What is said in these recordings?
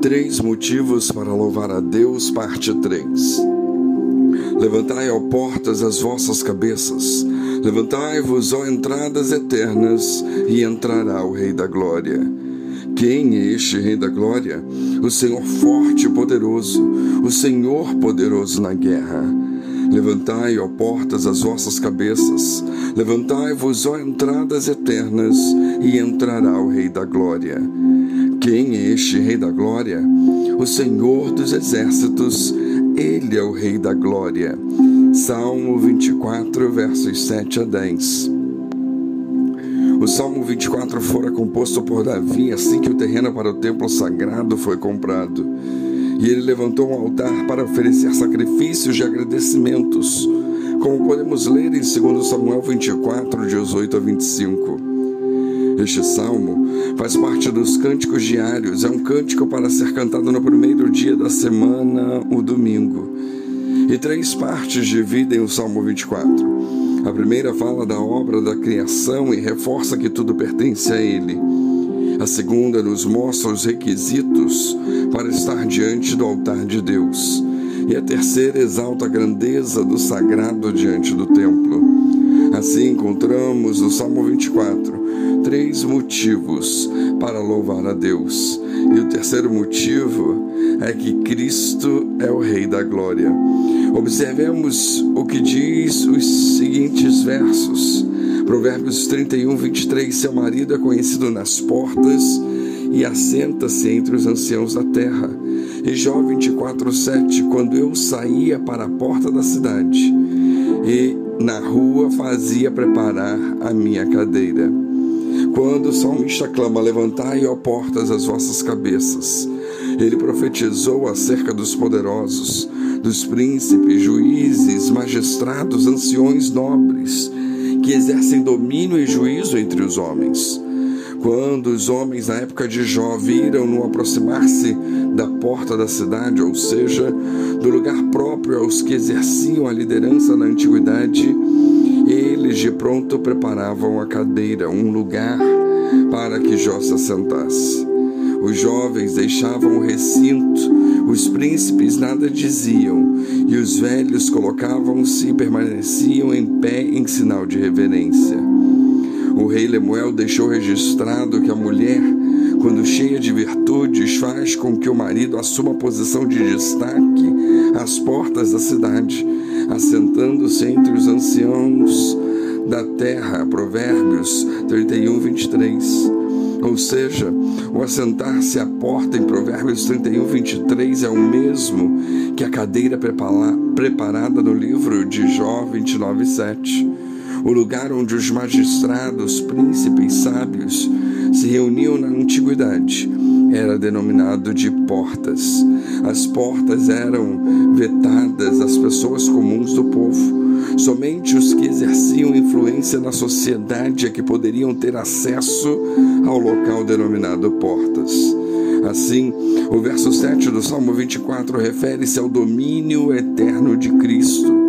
Três motivos para louvar a Deus, parte 3. Levantai, ó portas, as vossas cabeças. Levantai-vos, ó entradas eternas, e entrará o Rei da Glória. Quem é este Rei da Glória? O Senhor forte e poderoso, o Senhor poderoso na guerra. Levantai, ó portas, as vossas cabeças. Levantai-vos, ó entradas eternas, e entrará o Rei da Glória. Quem é este Rei da Glória? O Senhor dos Exércitos, ele é o Rei da Glória. Salmo 24, versos 7 a 10. O Salmo 24 fora composto por Davi assim que o terreno para o templo sagrado foi comprado. E ele levantou um altar para oferecer sacrifícios de agradecimentos, como podemos ler em 2 Samuel 24, de 18 a 25. Este salmo faz parte dos cânticos diários, é um cântico para ser cantado no primeiro dia da semana, o domingo. E três partes dividem o Salmo 24. A primeira fala da obra da criação e reforça que tudo pertence a Ele. A segunda nos mostra os requisitos para estar diante do altar de Deus. E a terceira exalta a grandeza do sagrado diante do templo. Assim encontramos no Salmo 24 três motivos para louvar a Deus. E o terceiro motivo é que Cristo é o Rei da Glória. Observemos o que diz os seguintes versos. Provérbios 31, 23. Seu marido é conhecido nas portas e assenta-se entre os anciãos da terra. E Jó 24, 7. Quando eu saía para a porta da cidade e na rua fazia preparar a minha cadeira. Quando o salmista clama: Levantai, ó portas, as vossas cabeças. Ele profetizou acerca dos poderosos, dos príncipes, juízes, magistrados, anciões nobres, que exercem domínio e juízo entre os homens. Quando os homens na época de Jó viram-no aproximar-se da porta da cidade, ou seja, do lugar próprio aos que exerciam a liderança na antiguidade, eles de pronto preparavam a cadeira, um lugar para que Jó se assentasse. Os jovens deixavam o recinto, os príncipes nada diziam, e os velhos colocavam-se e permaneciam em pé em sinal de reverência. O rei Lemuel deixou registrado que a mulher, quando cheia de virtudes, faz com que o marido assuma posição de destaque às portas da cidade, assentando-se entre os anciãos da terra. Provérbios 31, 23. Ou seja, o assentar-se à porta em Provérbios 31, 23 é o mesmo que a cadeira preparada no livro de Jó 29, 7. O lugar onde os magistrados, príncipes, sábios se reuniam na antiguidade era denominado de portas. As portas eram vetadas às pessoas comuns do povo. Somente os que exerciam influência na sociedade é que poderiam ter acesso ao local denominado portas. Assim, o verso 7 do Salmo 24 refere-se ao domínio eterno de Cristo,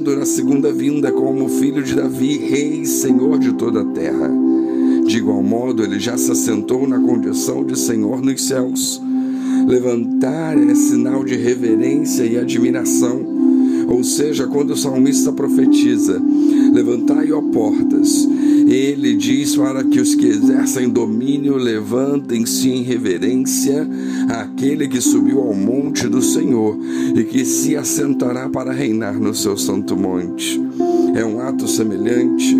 quando na segunda vinda, como filho de Davi, rei e senhor de toda a terra. De igual modo, ele já se assentou na condição de Senhor nos céus. Levantar é sinal de reverência e admiração. Ou seja, quando o salmista profetiza: Levantai, ó portas, ele diz para que os que exercem domínio levantem-se em reverência àquele que subiu ao monte do Senhor e que se assentará para reinar no seu santo monte. É um ato semelhante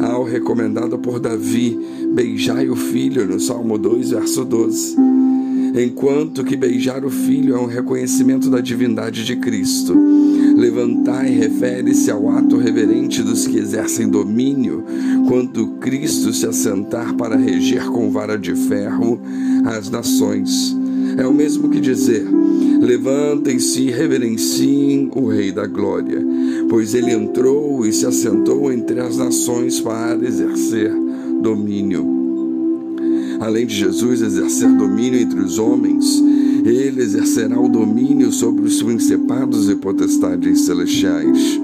ao recomendado por Davi: beijai o filho, no Salmo 2, verso 12. Enquanto que beijar o filho é um reconhecimento da divindade de Cristo. Levantai refere-se ao ato reverente dos que exercem domínio, quando Cristo se assentar para reger com vara de ferro as nações. É o mesmo que dizer: levantem-se e reverenciem o Rei da Glória, pois ele entrou e se assentou entre as nações para exercer domínio. Além de Jesus exercer domínio entre os homens, ele exercerá o domínio sobre os principados e potestades celestiais.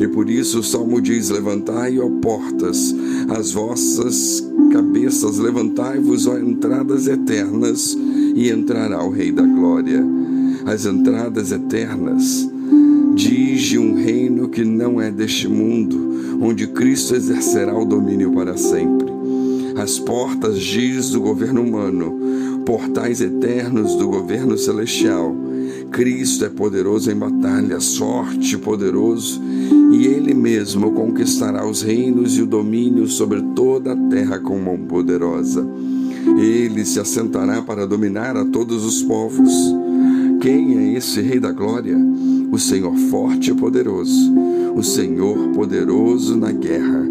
E por isso o salmo diz: Levantai, ó portas, as vossas cabeças, levantai-vos, ó entradas eternas, e entrará o Rei da Glória. As entradas eternas diz um reino que não é deste mundo, onde Cristo exercerá o domínio para sempre. As portas diz do governo humano, portais eternos do governo celestial. Cristo é poderoso em batalha, sorte poderoso, e ele mesmo conquistará os reinos e o domínio sobre toda a terra com mão poderosa. Ele se assentará para dominar a todos os povos. Quem é esse Rei da Glória? O Senhor forte e poderoso, o Senhor poderoso na guerra.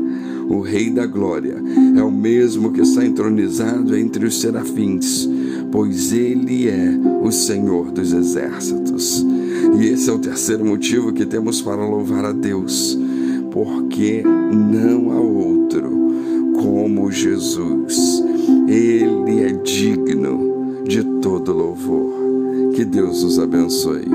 O Rei da Glória é o mesmo que está entronizado entre os serafins, pois ele é o Senhor dos exércitos. E esse é o terceiro motivo que temos para louvar a Deus, porque não há outro como Jesus. Ele é digno de todo louvor. Que Deus os abençoe.